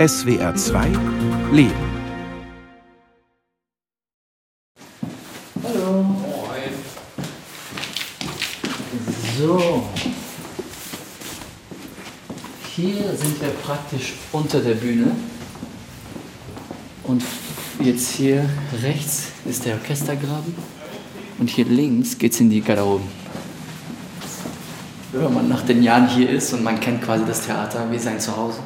SWR 2 Leben. Hallo. So. Hier sind wir praktisch unter der Bühne. Und jetzt hier rechts ist der Orchestergraben. Und hier links geht es in die Garderoben. Wenn man nach den Jahren hier ist und man kennt quasi das Theater wie sein Zuhause.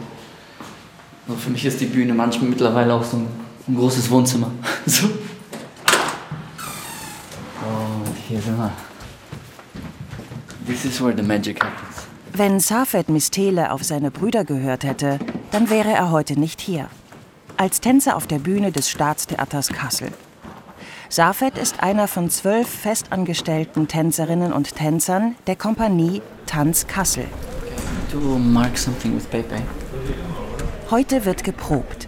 Also für mich ist die Bühne manchmal mittlerweile auch so ein, ein großes Wohnzimmer. so. Und hier sind wir. This is where the magic happens. Wenn Safed Mistele auf seine Brüder gehört hätte, dann wäre er heute nicht hier. Als Tänzer auf der Bühne des Staatstheaters Kassel. Safed ist einer von zwölf festangestellten Tänzerinnen und Tänzern der Kompanie Tanz Kassel. To mark something with Pepe. Heute wird geprobt.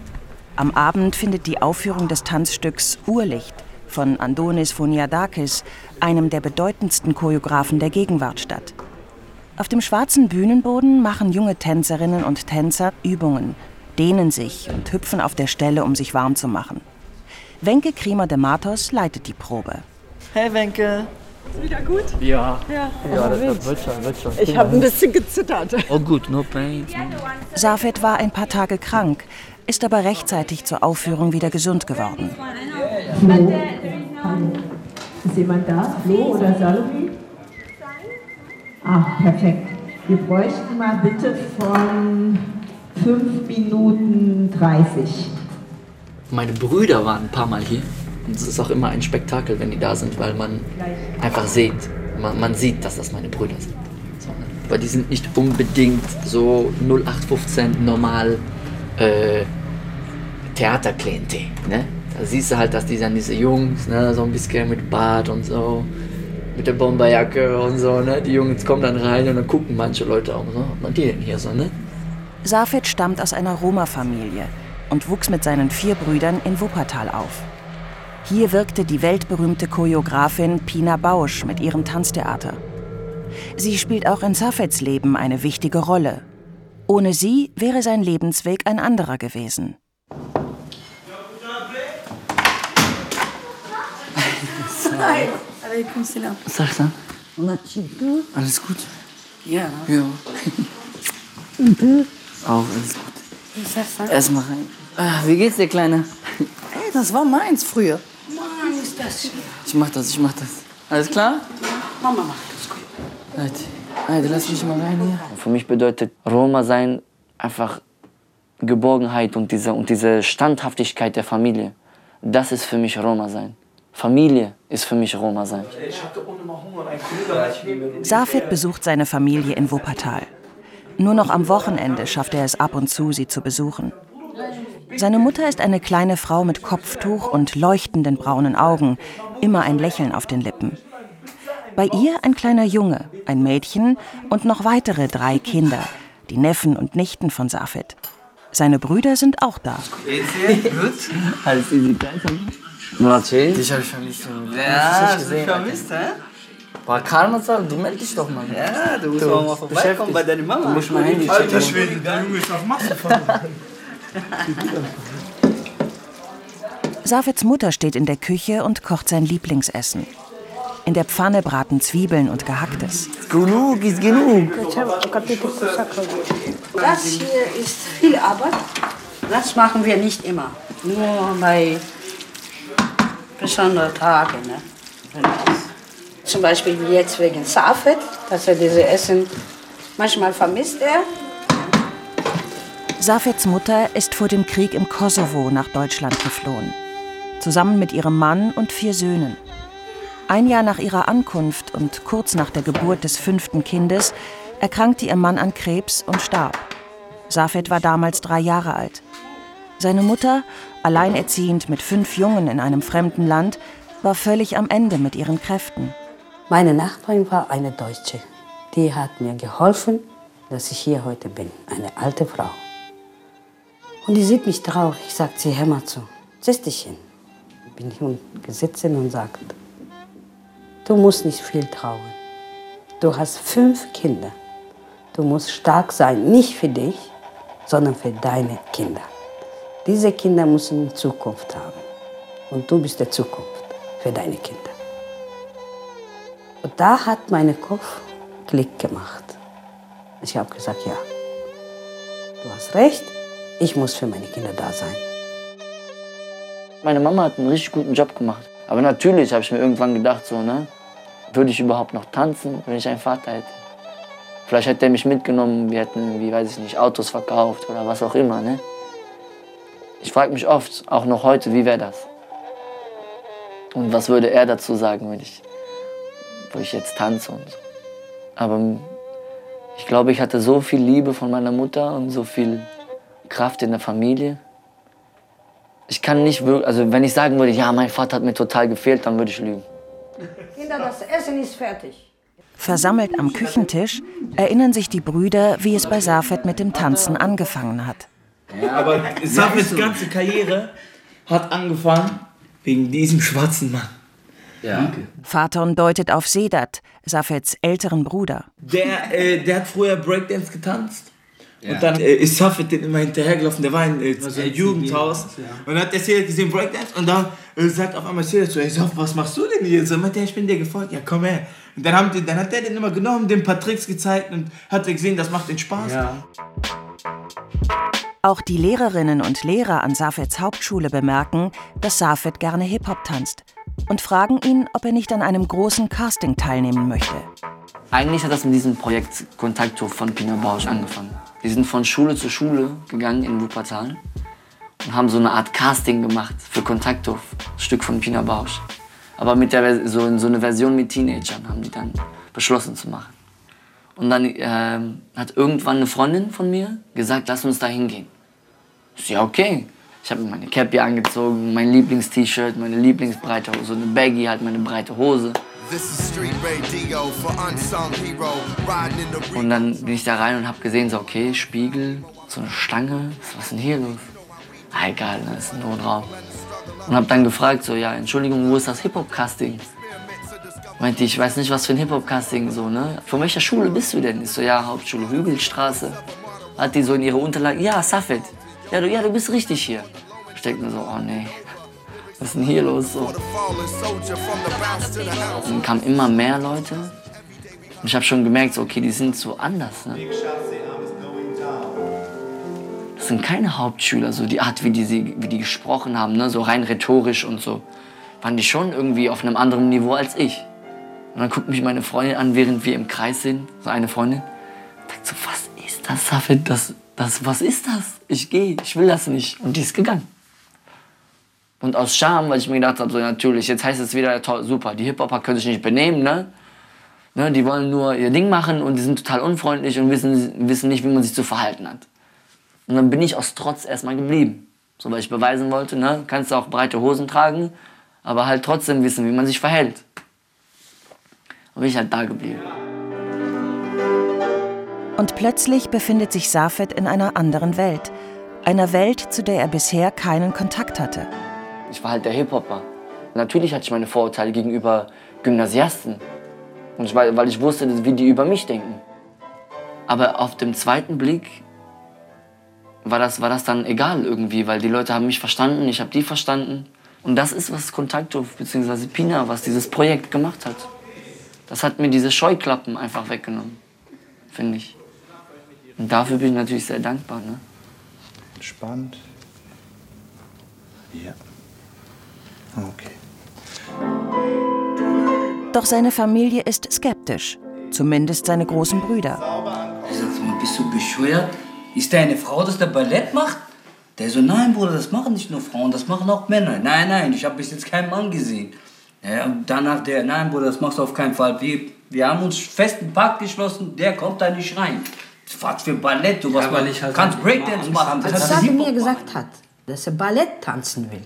Am Abend findet die Aufführung des Tanzstücks Urlicht von Andonis Phoniadakis, einem der bedeutendsten Choreografen der Gegenwart, statt. Auf dem schwarzen Bühnenboden machen junge Tänzerinnen und Tänzer Übungen, dehnen sich und hüpfen auf der Stelle, um sich warm zu machen. Wenke Kriemer de Matos leitet die Probe. Hey Wenke. Ist wieder gut? Ja. Ja. Ja, das wird, wird schon, wird schon. Ich habe ein bisschen gezittert. Oh gut, no pain. Safed war ein paar Tage krank, ist aber rechtzeitig zur Aufführung wieder gesund geworden. Flo. Ist jemand da? Flo oder Salome? Ah, perfekt. Wir bräuchten mal bitte von 5 Minuten 30. Meine Brüder waren ein paar Mal hier. Und es ist auch immer ein Spektakel, wenn die da sind, weil man einfach sieht, man, man sieht, dass das meine Brüder sind. So, ne? Aber die sind nicht unbedingt so 0815 normal äh, Theaterklientel. Ne? Da siehst du halt, dass die dann diese Jungs, ne, so ein bisschen mit Bart und so, mit der Bomberjacke und so, ne? Die Jungs kommen dann rein und dann gucken manche Leute auch so, was die denn hier so, ne? Safed stammt aus einer Roma-Familie und wuchs mit seinen vier Brüdern in Wuppertal auf. Hier wirkte die weltberühmte Choreografin Pina Bausch mit ihrem Tanztheater. Sie spielt auch in Safeds Leben eine wichtige Rolle. Ohne sie wäre sein Lebensweg ein anderer gewesen. Salam. Sag's an. Alles gut? Ja. Ja. Auch alles gut. Erstmal rein. Ah, wie geht's dir, Kleine? Ey, das war meins früher. Ich mach das, ich mach das. Alles klar? Mama macht das gut. Leute, Leute, lass mich mal rein hier. Für mich bedeutet Roma sein einfach Geborgenheit und diese, und diese Standhaftigkeit der Familie. Das ist für mich Roma sein. Familie ist für mich Roma sein. Safed besucht seine Familie in Wuppertal. Nur noch am Wochenende schafft er es ab und zu, sie zu besuchen. Seine Mutter ist eine kleine Frau mit Kopftuch und leuchtenden braunen Augen, immer ein Lächeln auf den Lippen. Bei ihr ein kleiner Junge, ein Mädchen und noch weitere drei Kinder, die Neffen und Nichten von Safed. Seine Brüder sind auch da. Gut? Alles easy. Natürlich. Dich habe ich vermisst. Ja, ich gesehen, vermisst, hä? Boah, Karma, du meld dich doch mal. Ja, du musst mal vorbeikommen bei deiner Mama. Du musst mein Handy Alter. Schwede, der Junge ist auf Massenfahrt. Safeds Mutter steht in der Küche und kocht sein Lieblingsessen. In der Pfanne braten Zwiebeln und Gehacktes. Genug ist genug. Das hier ist viel Arbeit. Das machen wir nicht immer. Nur bei besonderen Tagen. Ne? Zum Beispiel wie jetzt wegen Safed, dass er diese Essen manchmal vermisst er. Safeds Mutter ist vor dem Krieg im Kosovo nach Deutschland geflohen. Zusammen mit ihrem Mann und vier Söhnen. Ein Jahr nach ihrer Ankunft und kurz nach der Geburt des fünften Kindes erkrankte ihr Mann an Krebs und starb. Safed war damals drei Jahre alt. Seine Mutter, alleinerziehend mit fünf Jungen in einem fremden Land, war völlig am Ende mit ihren Kräften. Meine Nachbarin war eine Deutsche. Die hat mir geholfen, dass ich hier heute bin. Eine alte Frau. Und die sieht mich traurig. Sagt sie, hör mal zu, setz dich hin. Bin ich und gesessen und sagt, du musst nicht viel trauen. Du hast fünf Kinder. Du musst stark sein, nicht für dich, sondern für deine Kinder. Diese Kinder müssen Zukunft haben. Und du bist die Zukunft für deine Kinder. Und da hat mein Kopf Klick gemacht. Ich habe gesagt, ja, du hast recht, ich muss für meine Kinder da sein. Meine Mama hat einen richtig guten Job gemacht. Aber natürlich habe ich mir irgendwann gedacht, so, ne, würde ich überhaupt noch tanzen, wenn ich einen Vater hätte? Vielleicht hätte er mich mitgenommen, wir hätten, wie weiß ich nicht, Autos verkauft oder was auch immer, ne? Ich frage mich oft, auch noch heute, wie wäre das? Und was würde er dazu sagen, wenn ich, wo ich jetzt tanze und so. Aber ich glaube, ich hatte so viel Liebe von meiner Mutter und so viel Kraft in der Familie. Ich kann nicht wirklich, also wenn ich sagen würde, ja, mein Vater hat mir total gefehlt, dann würde ich lügen. Kinder, das Essen ist fertig. Versammelt am Küchentisch erinnern sich die Brüder, wie es bei Safed mit dem Tanzen angefangen hat. Aber Safets ganze Karriere hat angefangen wegen diesem schwarzen Mann. Ja. Vater deutet auf Sedat, Safeds älteren Bruder. Der, äh, der hat früher Breakdance getanzt. Und dann äh, ist Safed den immer hinterhergelaufen, der war in äh, äh, Jugendhaus. Und dann hat der Sedat gesehen, Breakdance, und dann äh, sagt auf einmal Sedat zu, ey, Saf, was machst du denn hier? So, meint er, ich bin dir gefolgt, ja komm her. Und dann, haben die, dann hat der den immer genommen, dem ein paar Tricks gezeigt und hat gesehen, das macht den Spaß. Auch die Lehrerinnen und Lehrer an Safeds Hauptschule bemerken, dass Safed gerne Hip-Hop tanzt und fragen ihn, ob er nicht an einem großen Casting teilnehmen möchte. Eigentlich hat das mit diesem Projekt Kontakthof von Pina Bausch angefangen. Wir sind von Schule zu Schule gegangen in Wuppertal und haben so eine Art Casting gemacht für Kontakthof, Stück von Pina Bausch. Aber mit der, so, so eine Version mit Teenagern haben die dann beschlossen zu machen. Und dann ähm, hat irgendwann eine Freundin von mir gesagt, lass uns da hingehen. So, ja, okay. Ich habe mir meine Cappy angezogen, mein Lieblings-T-Shirt, meine Lieblingsbreite Hose, eine Baggy, halt meine breite Hose. Und dann bin ich da rein und habe gesehen, so okay, Spiegel, so eine Stange, was ist denn hier los? Ah, egal, das ist ein Notraum. Und habe dann gefragt, so ja, Entschuldigung, wo ist das Hip-Hop-Casting? Meinte ich, weiß nicht, was für ein Hip-Hop-Casting so, ne? Von welcher Schule bist du denn? Ich so, ja, Hauptschule Hügelstraße. Hat die so in ihre Unterlagen, ja, Safed. Ja, du, ja, du bist richtig hier. Ich denke mir so, oh nee, was ist denn hier los? So. Dann kamen immer mehr Leute. Und ich habe schon gemerkt, so, okay, die sind so anders. Ne? Das sind keine Hauptschüler, so die Art, wie die, wie die gesprochen haben, ne? so rein rhetorisch und so. Waren die schon irgendwie auf einem anderen Niveau als ich. Und dann guckt mich meine Freundin an, während wir im Kreis sind, so eine Freundin. Sagt so, was ist das, Safed? Das, das, was ist das? Ich gehe, ich will das nicht. Und die ist gegangen. Und aus Scham, weil ich mir gedacht habe, so natürlich, jetzt heißt es wieder, toll, super, die Hip-Hopper können sich nicht benehmen, ne? ne? Die wollen nur ihr Ding machen und die sind total unfreundlich und wissen, wissen nicht, wie man sich zu verhalten hat. Und dann bin ich aus Trotz erstmal geblieben. So, weil ich beweisen wollte, ne? Kannst du auch breite Hosen tragen, aber halt trotzdem wissen, wie man sich verhält. Und bin ich halt da geblieben. Und plötzlich befindet sich Safed in einer anderen Welt. Einer Welt, zu der er bisher keinen Kontakt hatte. Ich war halt der Hip-Hopper. Natürlich hatte ich meine Vorurteile gegenüber Gymnasiasten. Und ich, weil ich wusste, wie die über mich denken. Aber auf dem zweiten Blick war das, war das dann egal irgendwie, weil die Leute haben mich verstanden, ich habe die verstanden. Und das ist, was Kontakthof bzw. Pina, was dieses Projekt gemacht hat. Das hat mir diese Scheuklappen einfach weggenommen, finde ich. Und dafür bin ich natürlich sehr dankbar. Ne? Spannend. Ja. Okay. Doch seine Familie ist skeptisch, zumindest seine großen Brüder. Ich sag mal, bist du bescheuert? Ist da eine Frau, dass der Ballett macht? Der so, nein, Bruder, das machen nicht nur Frauen, das machen auch Männer. Nein, nein, ich habe bis jetzt keinen Mann gesehen. Ja, und danach der, nein, Bruder, das machst du auf keinen Fall. Wir, wir haben uns fest einen Pakt geschlossen, der kommt da nicht rein. Was für Ballett, du was Ja, weil ich halt kannst Breakdance machen. Als Hip-Hop mir gesagt hat, dass er Ballett tanzen will,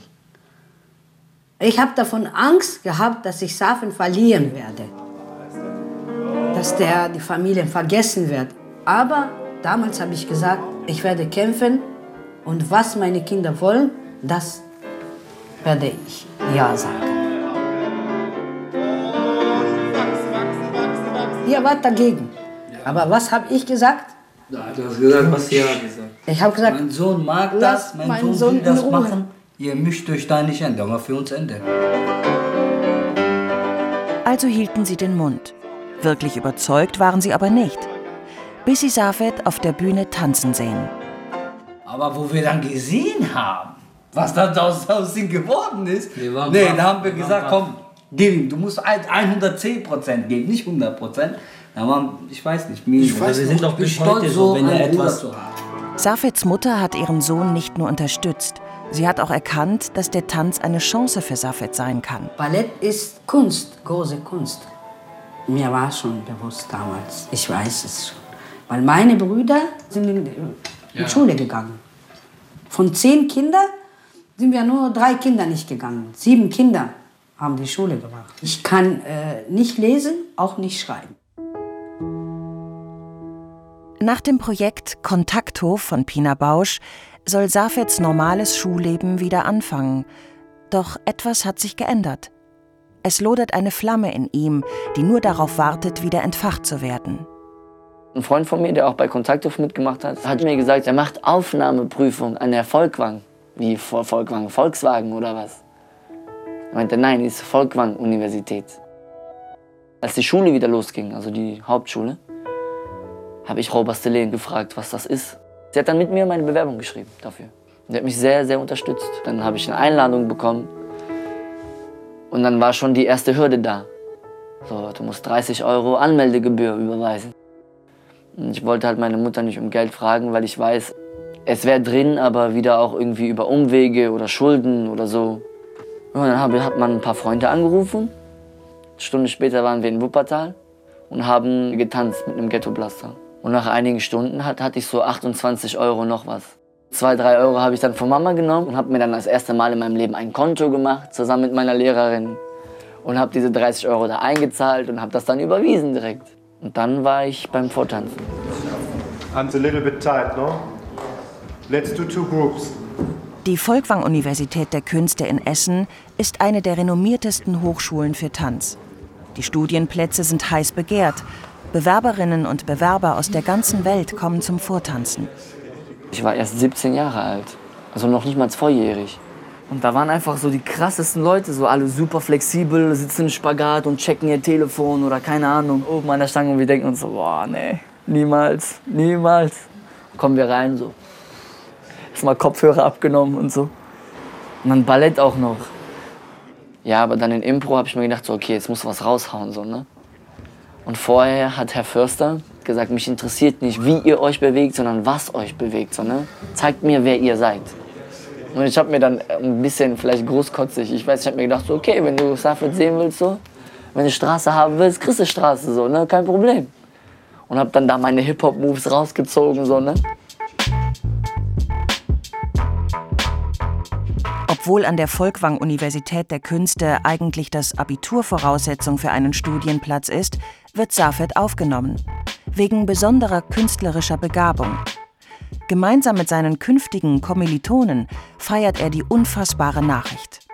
ich habe davon Angst gehabt, dass ich Safen verlieren werde. Dass der die Familie vergessen wird. Aber damals habe ich gesagt, ich werde kämpfen und was meine Kinder wollen, das werde ich Ja sagen. Ihr wart dagegen. Aber was habe ich gesagt? Du hast gesagt, was ja gesagt. Ich habe gesagt, Mein Sohn mag das, mein Sohn, Sohn will das machen. Ihr mischt euch da nicht ein, da war für uns Ende. Also hielten sie den Mund. Wirklich überzeugt waren sie aber nicht. Bis sie Safed auf der Bühne tanzen sehen. Aber wo wir dann gesehen haben, was da aus, aus ihm geworden ist, nee, da haben wir Wir gesagt, komm, gib ihm, du musst ein- 110% geben, nicht 100%. Da waren, ich weiß nicht, mir, Ich weiß wir sind doch bis heute so, wenn er etwas zu haben. Safeds Mutter hat ihren Sohn nicht nur unterstützt, sie hat auch erkannt, dass der Tanz eine Chance für Safed sein kann. Ballett ist Kunst, große Kunst. Mir war schon bewusst damals, ich weiß es schon. Weil meine Brüder sind in die Schule gegangen. Von zehn Kindern sind wir nur drei Kinder nicht gegangen. Sieben Kinder haben die Schule gemacht. Ich kann äh, nicht lesen, auch nicht schreiben. Nach dem Projekt Kontakthof von Pina Bausch soll Safeds normales Schulleben wieder anfangen. Doch etwas hat sich geändert. Es lodert eine Flamme in ihm, die nur darauf wartet, wieder entfacht zu werden. Ein Freund von mir, der auch bei Kontakthof mitgemacht hat, hat mir gesagt, er macht Aufnahmeprüfung an der Volkwang. Wie Vol- Volkwang? Volkswagen oder was? Er meinte, nein, ist Volkwang-Universität. Als die Schule wieder losging, also die Hauptschule, habe ich Frau Bastelen gefragt, was das ist. Sie hat dann mit mir meine Bewerbung geschrieben dafür. Sie hat mich sehr, sehr unterstützt. Dann habe ich eine Einladung bekommen. Und dann war schon die erste Hürde da. So, du musst 30 Euro Anmeldegebühr überweisen. Und ich wollte halt meine Mutter nicht um Geld fragen, weil ich weiß, es wäre drin, aber wieder auch irgendwie über Umwege oder Schulden oder so. Und dann hab- hat man ein paar Freunde angerufen. Eine Stunde später waren wir in Wuppertal und haben getanzt mit einem Ghetto-Blaster. Und nach einigen Stunden hat, hatte ich so 28 Euro noch was. Zwei, drei Euro habe ich dann von Mama genommen und habe mir dann das erste Mal in meinem Leben ein Konto gemacht, zusammen mit meiner Lehrerin. Und habe diese 30 Euro da eingezahlt und habe das dann überwiesen direkt. Und dann war ich beim Vortanzen. Hands a little bit tight, no? Let's do two groups. Die Folkwang-Universität der Künste in Essen ist eine der renommiertesten Hochschulen für Tanz. Die Studienplätze sind heiß begehrt. Bewerberinnen und Bewerber aus der ganzen Welt kommen zum Vortanzen. Ich war erst 17 Jahre alt, also noch nicht mal volljährig. Und da waren einfach so die krassesten Leute, so alle super flexibel, sitzen im Spagat und checken ihr Telefon oder keine Ahnung, oben an der Stange und wir denken uns so, boah, nee, niemals, niemals. Kommen wir rein, so. Erstmal Kopfhörer abgenommen und so. Und dann Ballett auch noch. Ja, aber dann in Impro habe ich mir gedacht, so, okay, jetzt muss was raushauen, so, ne? Und vorher hat Herr Förster gesagt, mich interessiert nicht, wie ihr euch bewegt, sondern was euch bewegt. So, ne? Zeigt mir, wer ihr seid. Und ich habe mir dann ein bisschen, vielleicht großkotzig, ich weiß, ich habe mir gedacht, so, okay, wenn du Safed sehen willst, so, wenn du Straße haben willst, kriegst du Straße, so, ne? kein Problem. Und habe dann da meine Hip-Hop-Moves rausgezogen, so, ne? Obwohl an der Folkwang-Universität der Künste eigentlich das Abitur Voraussetzung für einen Studienplatz ist, wird Safed aufgenommen. Wegen besonderer künstlerischer Begabung. Gemeinsam mit seinen künftigen Kommilitonen feiert er die unfassbare Nachricht.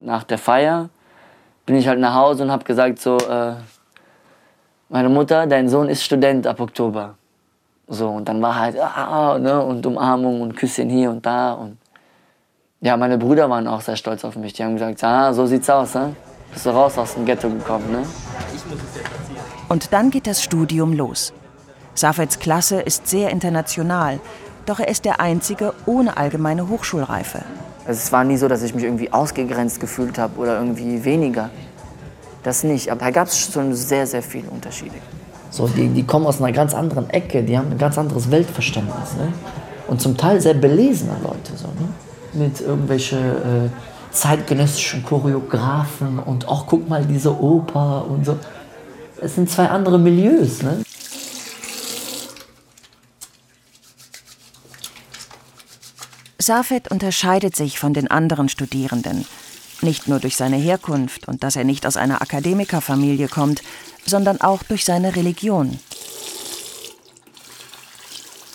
Nach der Feier bin ich halt nach Hause und habe gesagt, so, äh, meine Mutter, dein Sohn ist Student ab Oktober. So, und dann war halt, ah, ne, und Umarmung und Küsschen hier und da. Und ja, meine Brüder waren auch sehr stolz auf mich. Die haben gesagt, ah, so sieht's aus, ne? Bist du raus aus dem Ghetto gekommen, ne? Und dann geht das Studium los. Safeds Klasse ist sehr international, doch er ist der Einzige ohne allgemeine Hochschulreife. Also es war nie so, dass ich mich irgendwie ausgegrenzt gefühlt habe oder irgendwie weniger. Das nicht, aber da gab es schon sehr, sehr viele Unterschiede. So, die, die kommen aus einer ganz anderen Ecke, die haben ein ganz anderes Weltverständnis. Ne? Und zum Teil sehr belesene Leute, so, ne? Mit irgendwelchen äh, zeitgenössischen Choreografen und auch guck mal diese Oper und so. Es sind zwei andere Milieus. Ne? Safed unterscheidet sich von den anderen Studierenden. Nicht nur durch seine Herkunft und dass er nicht aus einer Akademikerfamilie kommt, sondern auch durch seine Religion.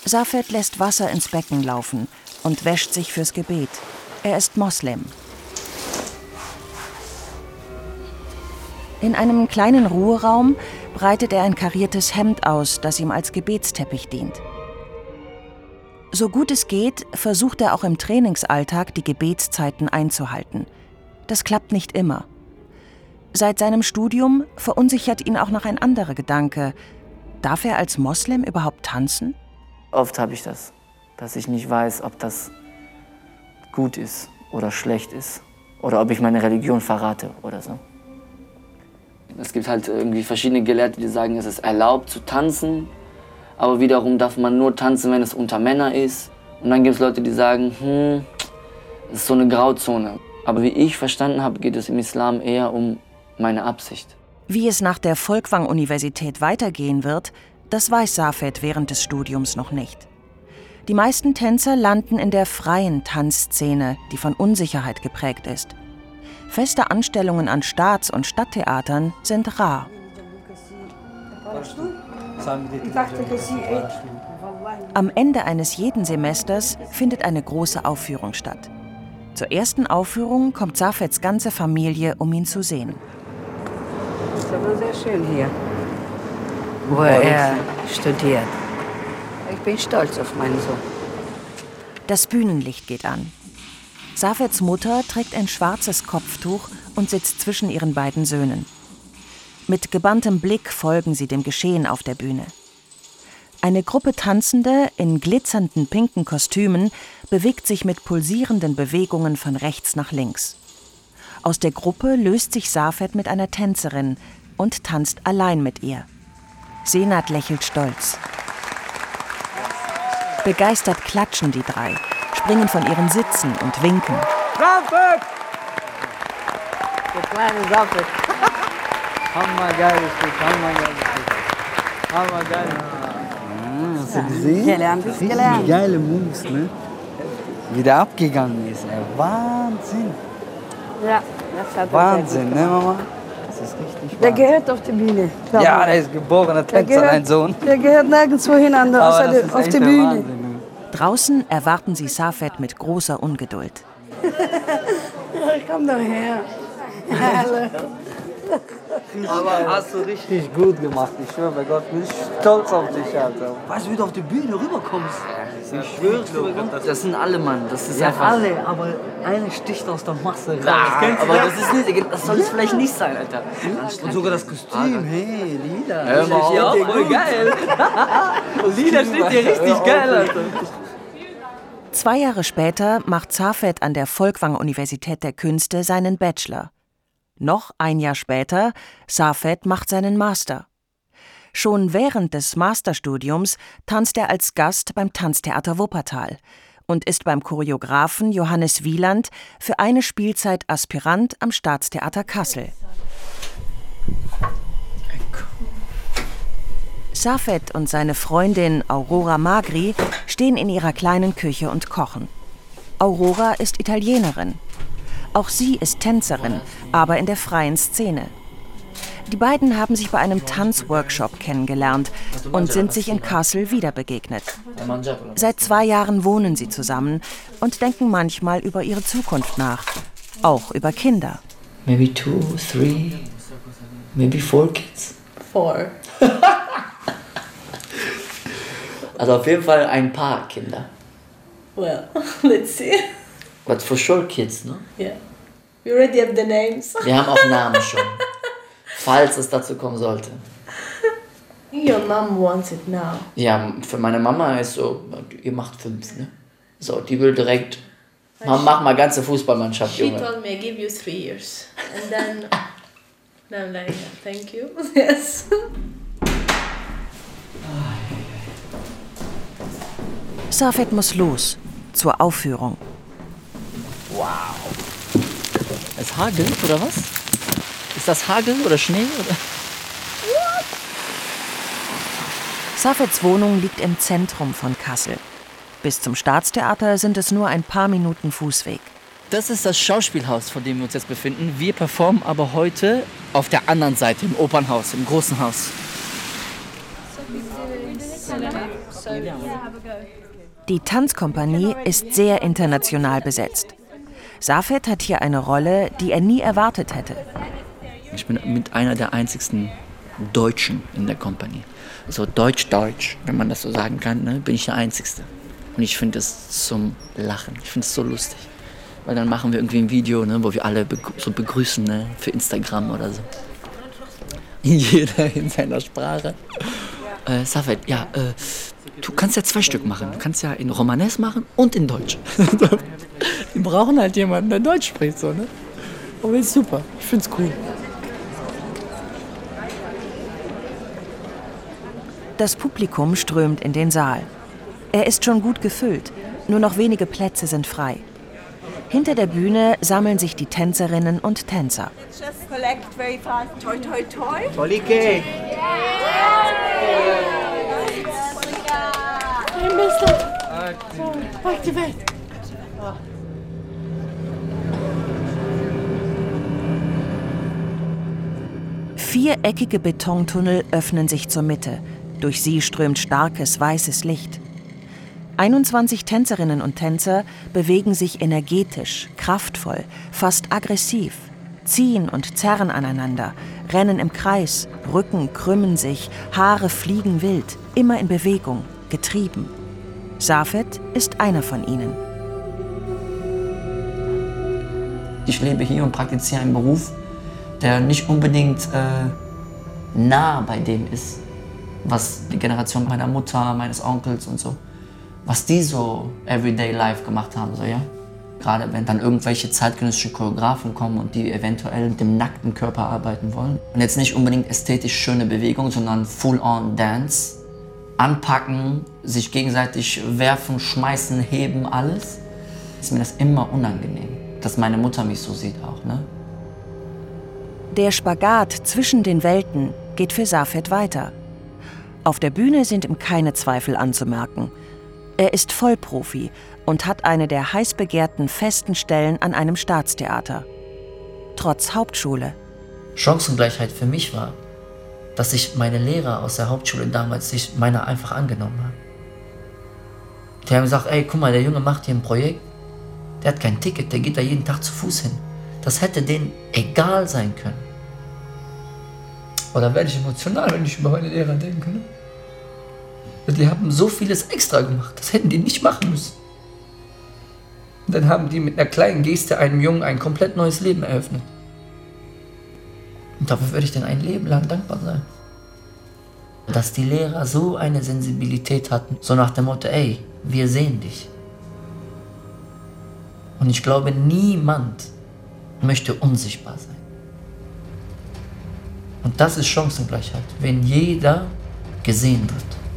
Safed lässt Wasser ins Becken laufen und wäscht sich fürs Gebet. Er ist Moslem. In einem kleinen Ruheraum breitet er ein kariertes Hemd aus, das ihm als Gebetsteppich dient. So gut es geht, versucht er auch im Trainingsalltag die Gebetszeiten einzuhalten. Das klappt nicht immer. Seit seinem Studium verunsichert ihn auch noch ein anderer Gedanke. Darf er als Moslem überhaupt tanzen? Oft habe ich das, dass ich nicht weiß, ob das gut ist oder schlecht ist oder ob ich meine Religion verrate oder so. Es gibt halt irgendwie verschiedene Gelehrte, die sagen, es ist erlaubt zu tanzen, aber wiederum darf man nur tanzen, wenn es unter Männern ist. Und dann gibt es Leute, die sagen, hm, es ist so eine Grauzone. Aber wie ich verstanden habe, geht es im Islam eher um meine Absicht. Wie es nach der Folkwang-Universität weitergehen wird, das weiß Safed während des Studiums noch nicht. Die meisten Tänzer landen in der freien Tanzszene, die von Unsicherheit geprägt ist. Feste Anstellungen an Staats- und Stadttheatern sind rar. Am Ende eines jeden Semesters findet eine große Aufführung statt. Zur ersten Aufführung kommt Safeds ganze Familie, um ihn zu sehen. Das ist aber sehr schön hier, wo er studiert. Ich bin stolz auf meinen Sohn. Das Bühnenlicht geht an. Safeds Mutter trägt ein schwarzes Kopftuch und sitzt zwischen ihren beiden Söhnen. Mit gebanntem Blick folgen sie dem Geschehen auf der Bühne. Eine Gruppe Tanzende in glitzernden pinken Kostümen bewegt sich mit pulsierenden Bewegungen von rechts nach links. Aus der Gruppe löst sich Safed mit einer Tänzerin und tanzt allein mit ihr. Senat lächelt stolz. Begeistert klatschen die drei, springen von ihren Sitzen und winken. Safed! Der kleine Safed. Hammergeiles Stück, hammergeiles Stück. Hammergeiles Ah, hast du gesehen? Gelernt ist gelernt. geile Moves, ne? Wie der abgegangen ist, ey. Wahnsinn. Ja, das hat er Wahnsinn, ne, gut. Mama? Das ist richtig Der gehört auf die Bühne. Ja, der ist geborener Der Tänzer, dein Sohn. Der gehört nirgendwo hin, außer ist auf die der Bühne. Wahnsinn? Draußen erwarten sie Safed mit großer Ungeduld. Komm doch her. Hallo. Aber hast du richtig gut gemacht. Ich schwöre bei Gott, bin ich stolz auf dich, Alter. Weißt du, wie du auf die Bühne rüberkommst? Ich schwör's dir bei Gott. Das sind alle, Mann. Das ist Ja, einfach. alle, aber einer sticht aus der Masse raus. Ah, aber das ist nicht, das soll es vielleicht nicht sein, Alter. Und sogar das Kostüm, hey, lila. Hör mal auf. Ja, voll geil. lila steht dir richtig geil, Alter. Zwei Jahre später macht Safed an der Folkwang-Universität der Künste seinen Bachelor. Noch ein Jahr später, Safed macht seinen Master. Schon während des Masterstudiums tanzt er als Gast beim Tanztheater Wuppertal und ist beim Choreografen Johannes Wieland für eine Spielzeit Aspirant am Staatstheater Kassel. Safed und seine Freundin Aurora Magri stehen in ihrer kleinen Küche und kochen. Aurora ist Italienerin. Auch sie ist Tänzerin, aber in der freien Szene. Die beiden haben sich bei einem Tanzworkshop kennengelernt und sind sich in Kassel wieder begegnet. Seit zwei Jahren wohnen sie zusammen und denken manchmal über ihre Zukunft nach, auch über Kinder. Maybe two, three, maybe four kids. Four. Also auf jeden Fall ein paar Kinder. Well, let's see. But for sure kids, ne? Yeah. We already have the names. Wir haben auch Namen schon. Falls es dazu kommen sollte. Your mom wants it now. Ja, für meine Mama ist so, ihr macht fünf, ne? So, die will direkt, mach, mach mal ganze Fußballmannschaft, She Junge. told me I give you three years. And then, then I'm like, thank you. Yes. Safed muss los zur Aufführung. Wow. Es hagelt, oder was? Ist das Hagel oder Schnee? Oder? Safeds Wohnung liegt im Zentrum von Kassel. Bis zum Staatstheater sind es nur ein paar Minuten Fußweg. Das ist das Schauspielhaus, vor dem wir uns jetzt befinden. Wir performen aber heute auf der anderen Seite, im Opernhaus, im großen Haus. Die Tanzkompanie ist sehr international besetzt. Safed hat hier eine Rolle, die er nie erwartet hätte. Ich bin mit einer der einzigsten Deutschen in der Kompanie. So deutsch-deutsch, wenn man das so sagen kann, ne, bin ich der Einzigste. Und ich finde es zum Lachen. Ich finde es so lustig. Weil dann machen wir irgendwie ein Video, ne, wo wir alle begrü so begrüßen ne, für Instagram oder so. Jeder in seiner Sprache. Äh, Safed, ja, äh, du kannst ja zwei Stück machen. Du kannst ja in Romanes machen und in Deutsch. Die brauchen halt jemanden, der Deutsch spricht, so, ne? Aber ist super. Ich find's cool. Das Publikum strömt in den Saal. Er ist schon gut gefüllt, nur noch wenige Plätze sind frei. Hinter der Bühne sammeln sich die Tänzerinnen und Tänzer. Just collect very fast. Toi, toi, toi. Tolike. Ein Aktivate. Viereckige Betontunnel öffnen sich zur Mitte. Durch sie strömt starkes weißes Licht. 21 Tänzerinnen und Tänzer bewegen sich energetisch, kraftvoll, fast aggressiv, ziehen und zerren aneinander, rennen im Kreis, Rücken krümmen sich, Haare fliegen wild, immer in Bewegung, getrieben. Safed ist einer von ihnen. Ich lebe hier und praktiziere einen Beruf, der nicht unbedingt äh, nah bei dem ist, was die Generation meiner Mutter, meines Onkels und so, was die so everyday life gemacht haben, so ja. Gerade wenn dann irgendwelche zeitgenössische Choreografen kommen und die eventuell mit dem nackten Körper arbeiten wollen. Und jetzt nicht unbedingt ästhetisch schöne Bewegung, sondern full-on Dance. Anpacken, sich gegenseitig werfen, schmeißen, heben, alles. Ist mir das immer unangenehm, dass meine Mutter mich so sieht auch, ne? Der Spagat zwischen den Welten geht für Safed weiter. Auf der Bühne sind ihm keine Zweifel anzumerken. Er ist Vollprofi und hat eine der heiß begehrten festen Stellen an einem Staatstheater. Trotz Hauptschule. Chancengleichheit für mich war, dass sich meine Lehrer aus der Hauptschule damals sich meiner einfach angenommen haben. Die haben gesagt, ey, guck mal, der Junge macht hier ein Projekt, der hat kein Ticket, der geht da jeden Tag zu Fuß hin. Das hätte denen egal sein können. Oder werde ich emotional, wenn ich über meine Lehrer denke. Ne? Die haben so vieles extra gemacht, das hätten die nicht machen müssen. Und dann haben die mit einer kleinen Geste einem Jungen ein komplett neues Leben eröffnet. Und dafür werde ich denn ein Leben lang dankbar sein. Dass die Lehrer so eine Sensibilität hatten, so nach dem Motto, ey, wir sehen dich. Und ich glaube, niemand möchte unsichtbar sein. Und das ist Chancengleichheit, wenn jeder gesehen wird.